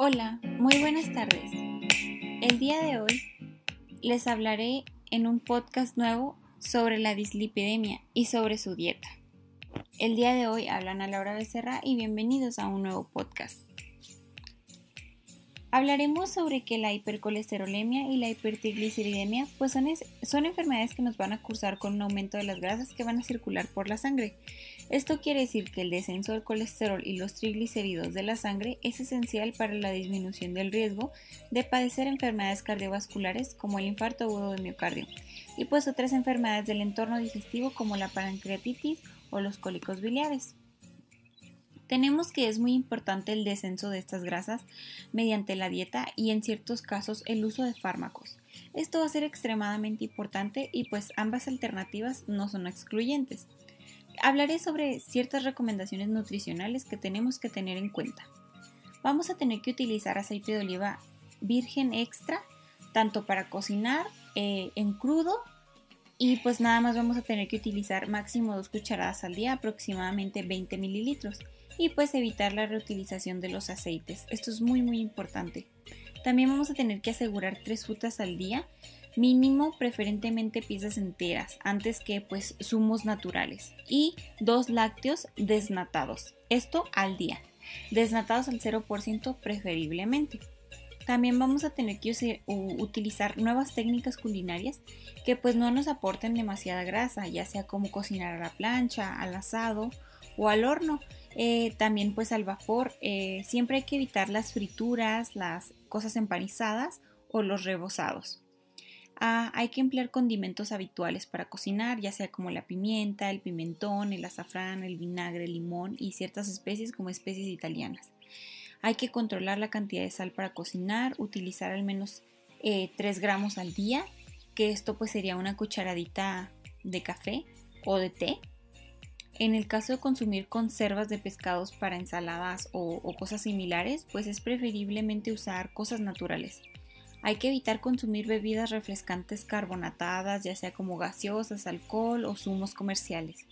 Hola, muy buenas tardes. El día de hoy les hablaré en un podcast nuevo sobre la dislipidemia y sobre su dieta. El día de hoy hablan a Laura Becerra y bienvenidos a un nuevo podcast. Hablaremos sobre que la hipercolesterolemia y la hipertrigliceridemia pues son, son, enfermedades que nos van a cursar con un aumento de las grasas que van a circular por la sangre. Esto quiere decir que el descenso del colesterol y los triglicéridos de la sangre es esencial para la disminución del riesgo de padecer enfermedades cardiovasculares como el infarto agudo de miocardio y pues otras enfermedades del entorno digestivo como la pancreatitis o los cólicos biliares. Tenemos que es muy importante el descenso de estas grasas mediante la dieta y en ciertos casos el uso de fármacos. Esto va a ser extremadamente importante y pues ambas alternativas no son excluyentes. Hablaré sobre ciertas recomendaciones nutricionales que tenemos que tener en cuenta. Vamos a tener que utilizar aceite de oliva virgen extra tanto para cocinar eh, en crudo y pues nada más vamos a tener que utilizar máximo dos cucharadas al día, aproximadamente 20 mililitros y pues evitar la reutilización de los aceites. Esto es muy muy importante. También vamos a tener que asegurar tres frutas al día, mínimo preferentemente piezas enteras, antes que pues zumos naturales y dos lácteos desnatados. Esto al día. Desnatados al 0% preferiblemente. También vamos a tener que utilizar nuevas técnicas culinarias que pues no nos aporten demasiada grasa, ya sea como cocinar a la plancha, al asado o al horno. Eh, también pues al vapor. Eh, siempre hay que evitar las frituras, las cosas empanizadas o los rebozados. Ah, hay que emplear condimentos habituales para cocinar, ya sea como la pimienta, el pimentón, el azafrán, el vinagre, el limón y ciertas especies como especies italianas. Hay que controlar la cantidad de sal para cocinar, utilizar al menos 3 eh, gramos al día, que esto pues sería una cucharadita de café o de té. En el caso de consumir conservas de pescados para ensaladas o, o cosas similares, pues es preferiblemente usar cosas naturales. Hay que evitar consumir bebidas refrescantes carbonatadas, ya sea como gaseosas, alcohol o zumos comerciales.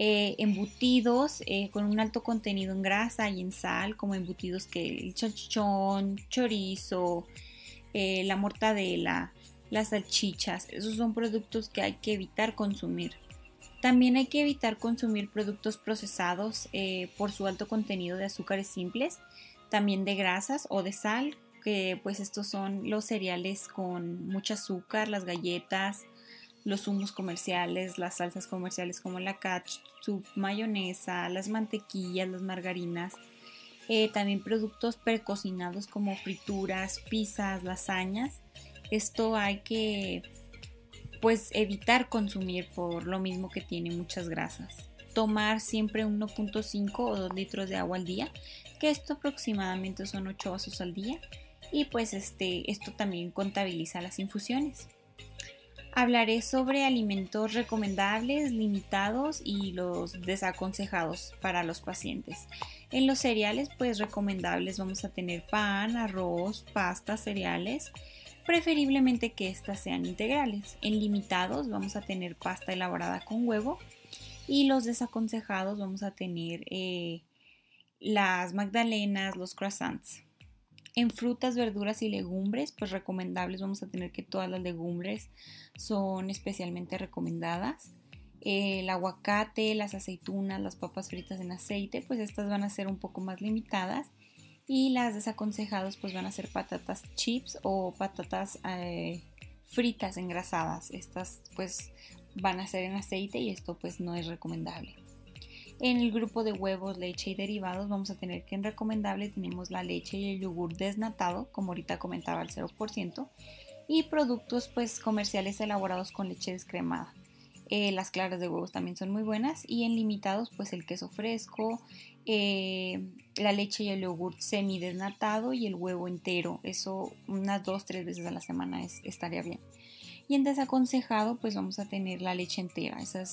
Eh, embutidos eh, con un alto contenido en grasa y en sal, como embutidos que el chalchichón, chorizo, eh, la mortadela, las salchichas, esos son productos que hay que evitar consumir. También hay que evitar consumir productos procesados por su alto contenido de azúcares simples, también de grasas o de sal, que pues estos son los cereales con mucho azúcar, las galletas, los humos comerciales, las salsas comerciales como la ketchup, mayonesa, las mantequillas, las margarinas, eh, también productos precocinados como frituras, pizzas, lasañas. Esto hay que pues evitar consumir por lo mismo que tiene muchas grasas. Tomar siempre 1.5 o 2 litros de agua al día, que esto aproximadamente son 8 vasos al día. Y pues este, esto también contabiliza las infusiones. Hablaré sobre alimentos recomendables, limitados y los desaconsejados para los pacientes. En los cereales, pues recomendables vamos a tener pan, arroz, pasta, cereales, preferiblemente que éstas sean integrales. En limitados vamos a tener pasta elaborada con huevo y los desaconsejados vamos a tener eh, las magdalenas, los croissants. En frutas, verduras y legumbres, pues recomendables vamos a tener que todas las legumbres son especialmente recomendadas. El aguacate, las aceitunas, las papas fritas en aceite, pues estas van a ser un poco más limitadas. Y las desaconsejadas pues van a ser patatas chips o patatas eh, fritas engrasadas. Estas pues van a ser en aceite y esto pues no es recomendable. En el grupo de huevos, leche y derivados vamos a tener que en recomendable tenemos la leche y el yogur desnatado, como ahorita comentaba al 0%, y productos pues comerciales elaborados con leche descremada. Eh, las claras de huevos también son muy buenas y en limitados pues el queso fresco, eh, la leche y el yogur semi desnatado y el huevo entero. Eso unas dos, tres veces a la semana estaría bien. Y en desaconsejado, pues vamos a tener la leche entera. Esa,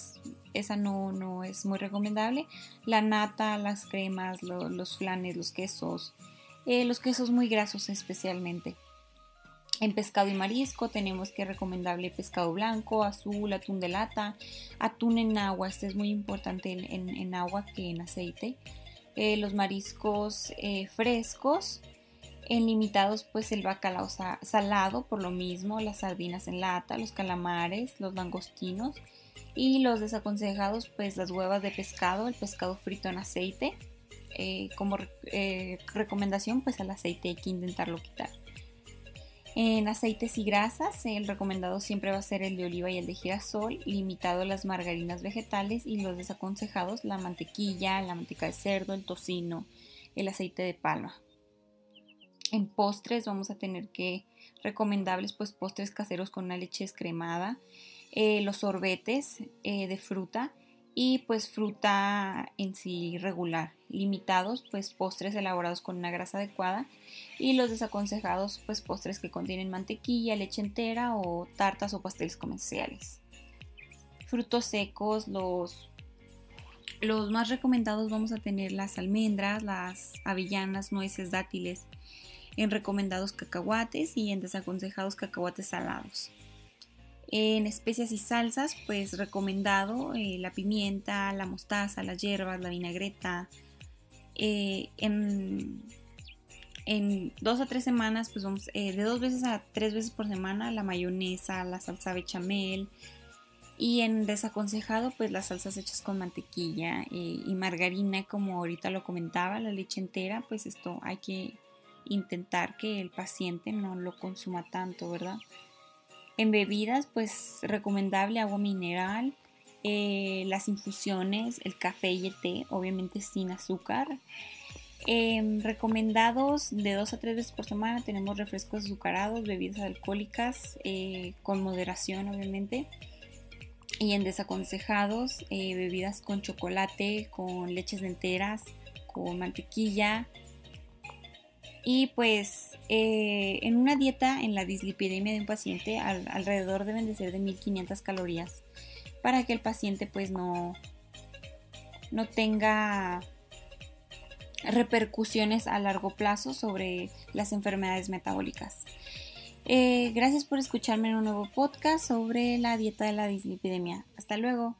esa no, no es muy recomendable. La nata, las cremas, los flanes, los quesos. Eh, los quesos muy grasos especialmente. En pescado y marisco tenemos que recomendable pescado blanco, azul, atún de lata, atún en agua. Este es muy importante en, agua que en aceite. Eh, los mariscos eh, frescos En limitados, pues el bacalao salado, por lo mismo, las sardinas en lata, los calamares, los langostinos. Y los desaconsejados, pues las huevas de pescado, el pescado frito en aceite. Eh, como eh, recomendación, pues el aceite hay que intentarlo quitar. En aceites y grasas, el recomendado siempre va a ser el de oliva y el de girasol, limitado las margarinas vegetales y los desaconsejados la mantequilla, la manteca de cerdo, el tocino, el aceite de palma. En postres vamos a tener que recomendables pues postres caseros con una leche descremada, eh, los sorbetes eh, de fruta y pues fruta en sí regular, limitados pues postres elaborados con una grasa adecuada y los desaconsejados pues postres que contienen mantequilla, leche entera o tartas o pasteles comerciales. Frutos secos, los, los más recomendados vamos a tener las almendras, las avellanas, nueces, dátiles, en recomendados cacahuates y en desaconsejados cacahuates salados. En especias y salsas, pues recomendado eh, la pimienta, la mostaza, las hierbas, la vinagreta. Eh, en, dos a tres semanas, pues vamos eh, de dos veces a tres veces por semana la mayonesa, la salsa bechamel. Y en desaconsejado, pues las salsas hechas con mantequilla y margarina, como ahorita lo comentaba, la leche entera, pues esto hay que intentar que el paciente no lo consuma tanto, ¿verdad? En bebidas, pues recomendable agua mineral, eh, las infusiones, el café y el té, obviamente sin azúcar. Em, recomendados de dos a tres veces por semana tenemos refrescos azucarados, bebidas alcohólicas eh, con moderación obviamente. Y en desaconsejados, eh, bebidas con chocolate, con leches enteras, con mantequilla, y pues eh, en una dieta en la dislipidemia de un paciente alrededor deben de ser de 1500 calorías para que el paciente pues no, no tenga repercusiones a largo plazo sobre las enfermedades metabólicas. Eh, gracias por escucharme en un nuevo podcast sobre la dieta de la dislipidemia. Hasta luego.